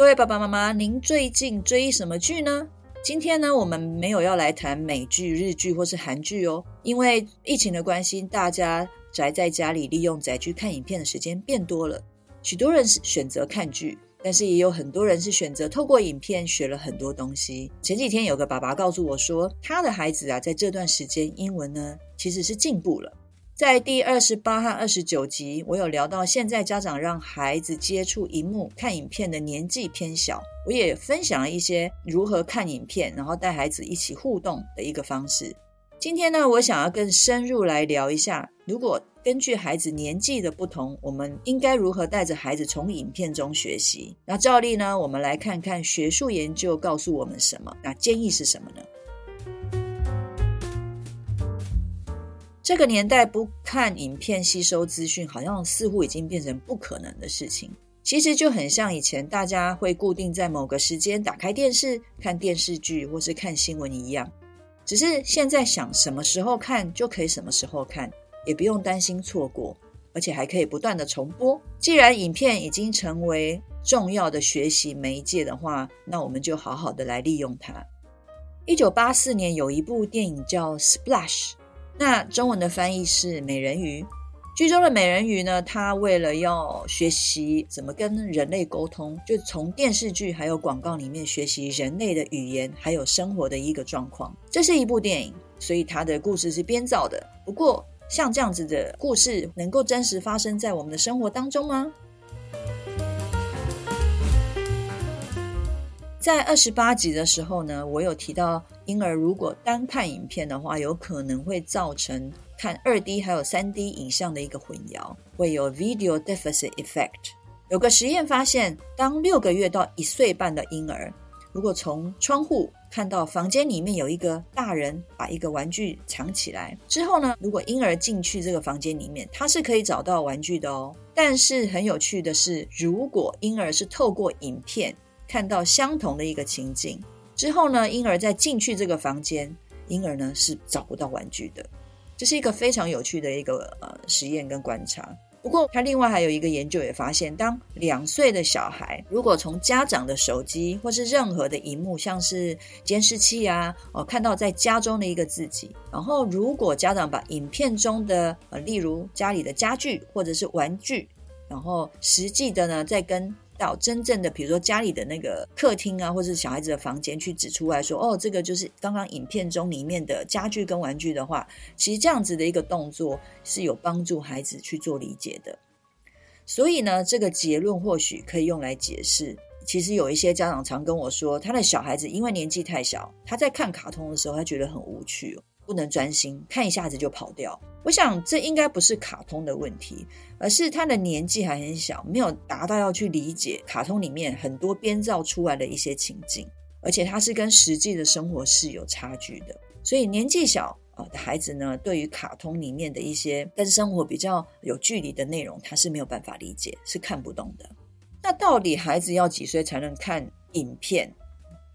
各位爸爸妈妈，您最近追什么剧呢？今天呢，我们没有要来谈美剧、日剧或是韩剧哦，因为疫情的关系，大家宅在家里，利用宅剧看影片的时间变多了。许多人是选择看剧，但是也有很多人是选择透过影片学了很多东西。前几天有个爸爸告诉我说，他的孩子啊，在这段时间英文呢其实是进步了。在第二十八和二十九集，我有聊到现在家长让孩子接触荧幕看影片的年纪偏小，我也分享了一些如何看影片，然后带孩子一起互动的一个方式。今天呢，我想要更深入来聊一下，如果根据孩子年纪的不同，我们应该如何带着孩子从影片中学习？那照例呢，我们来看看学术研究告诉我们什么，那建议是什么呢？这个年代不看影片吸收资讯，好像似乎已经变成不可能的事情。其实就很像以前大家会固定在某个时间打开电视看电视剧或是看新闻一样，只是现在想什么时候看就可以什么时候看，也不用担心错过，而且还可以不断的重播。既然影片已经成为重要的学习媒介的话，那我们就好好的来利用它。一九八四年有一部电影叫《Splash》。那中文的翻译是美人鱼。剧中的美人鱼呢，她为了要学习怎么跟人类沟通，就从电视剧还有广告里面学习人类的语言，还有生活的一个状况。这是一部电影，所以它的故事是编造的。不过，像这样子的故事，能够真实发生在我们的生活当中吗？在二十八集的时候呢，我有提到婴儿如果单看影片的话，有可能会造成看二 D 还有三 D 影像的一个混淆，会有 video deficit effect。有个实验发现，当六个月到一岁半的婴儿，如果从窗户看到房间里面有一个大人把一个玩具藏起来之后呢，如果婴儿进去这个房间里面，他是可以找到玩具的哦。但是很有趣的是，如果婴儿是透过影片，看到相同的一个情景之后呢，婴儿再进去这个房间，婴儿呢是找不到玩具的。这是一个非常有趣的一个呃实验跟观察。不过，他另外还有一个研究也发现，当两岁的小孩如果从家长的手机或是任何的荧幕，像是监视器啊，哦，看到在家中的一个自己，然后如果家长把影片中的呃，例如家里的家具或者是玩具，然后实际的呢再跟到真正的，比如说家里的那个客厅啊，或者是小孩子的房间去指出来说，哦，这个就是刚刚影片中里面的家具跟玩具的话，其实这样子的一个动作是有帮助孩子去做理解的。所以呢，这个结论或许可以用来解释，其实有一些家长常跟我说，他的小孩子因为年纪太小，他在看卡通的时候，他觉得很无趣，不能专心，看一下子就跑掉。我想这应该不是卡通的问题，而是他的年纪还很小，没有达到要去理解卡通里面很多编造出来的一些情境，而且他是跟实际的生活是有差距的。所以年纪小啊的孩子呢，对于卡通里面的一些跟生活比较有距离的内容，他是没有办法理解，是看不懂的。那到底孩子要几岁才能看影片？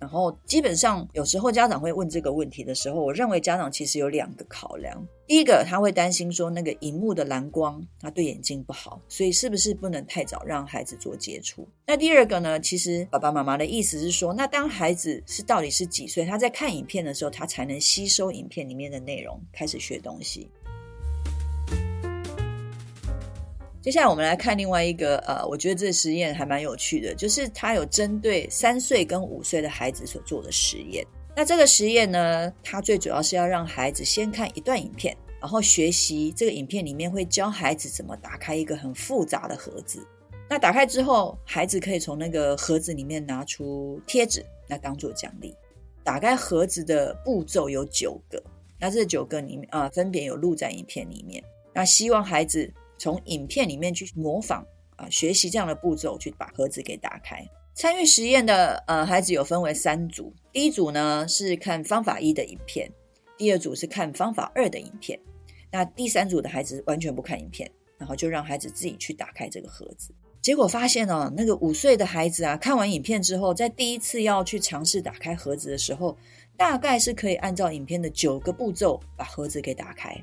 然后基本上有时候家长会问这个问题的时候，我认为家长其实有两个考量。第一个，他会担心说那个荧幕的蓝光，他对眼睛不好，所以是不是不能太早让孩子做接触？那第二个呢？其实爸爸妈妈的意思是说，那当孩子是到底是几岁，他在看影片的时候，他才能吸收影片里面的内容，开始学东西。接下来我们来看另外一个，呃，我觉得这个实验还蛮有趣的，就是他有针对三岁跟五岁的孩子所做的实验。那这个实验呢，它最主要是要让孩子先看一段影片，然后学习这个影片里面会教孩子怎么打开一个很复杂的盒子。那打开之后，孩子可以从那个盒子里面拿出贴纸，那当做奖励。打开盒子的步骤有九个，那这九个里面啊，分别有录在影片里面。那希望孩子。从影片里面去模仿啊，学习这样的步骤，去把盒子给打开。参与实验的呃孩子有分为三组，第一组呢是看方法一的影片，第二组是看方法二的影片，那第三组的孩子完全不看影片，然后就让孩子自己去打开这个盒子。结果发现哦，那个五岁的孩子啊，看完影片之后，在第一次要去尝试打开盒子的时候，大概是可以按照影片的九个步骤把盒子给打开。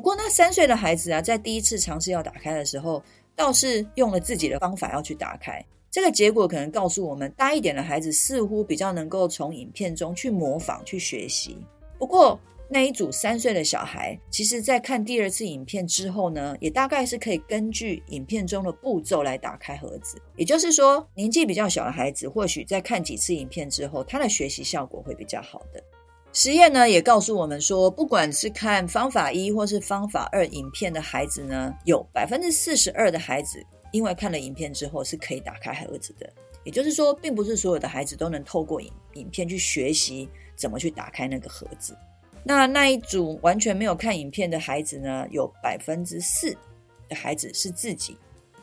不过那三岁的孩子啊，在第一次尝试要打开的时候，倒是用了自己的方法要去打开。这个结果可能告诉我们，大一点的孩子似乎比较能够从影片中去模仿、去学习。不过，那一组三岁的小孩，其实在看第二次影片之后呢，也大概是可以根据影片中的步骤来打开盒子。也就是说，年纪比较小的孩子，或许在看几次影片之后，他的学习效果会比较好的。实验呢，也告诉我们说，不管是看方法一或是方法二影片的孩子呢，有百分之四十二的孩子。因为看了影片之后是可以打开盒子的，也就是说，并不是所有的孩子都能透过影影片去学习怎么去打开那个盒子。那那一组完全没有看影片的孩子呢，有百分之四的孩子是自己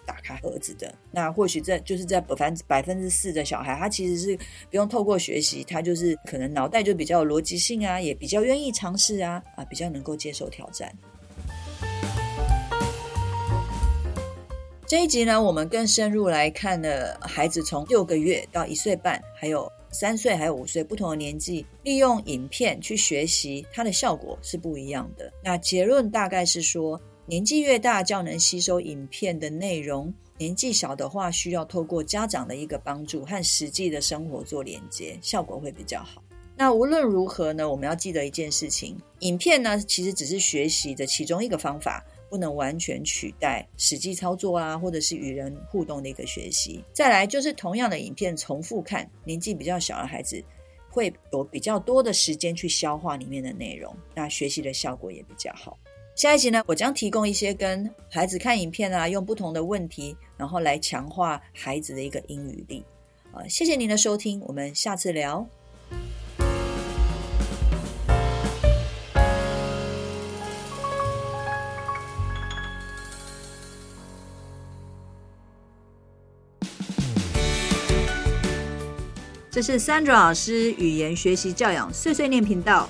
打开盒子的。那或许这就是在百分之百分之四的小孩，他其实是不用透过学习，他就是可能脑袋就比较有逻辑性啊，也比较愿意尝试啊，啊，比较能够接受挑战。这一集呢，我们更深入来看了孩子从六个月到一岁半，还有三岁，还有五岁不同的年纪，利用影片去学习，它的效果是不一样的。那结论大概是说，年纪越大，较能吸收影片的内容；年纪小的话，需要透过家长的一个帮助和实际的生活做连接，效果会比较好。那无论如何呢，我们要记得一件事情：影片呢，其实只是学习的其中一个方法。不能完全取代实际操作啊，或者是与人互动的一个学习。再来就是同样的影片重复看，年纪比较小的孩子会有比较多的时间去消化里面的内容，那学习的效果也比较好。下一集呢，我将提供一些跟孩子看影片啊，用不同的问题，然后来强化孩子的一个英语力。啊，谢谢您的收听，我们下次聊。这是 Sandra 老师语言学习教养碎碎念频道，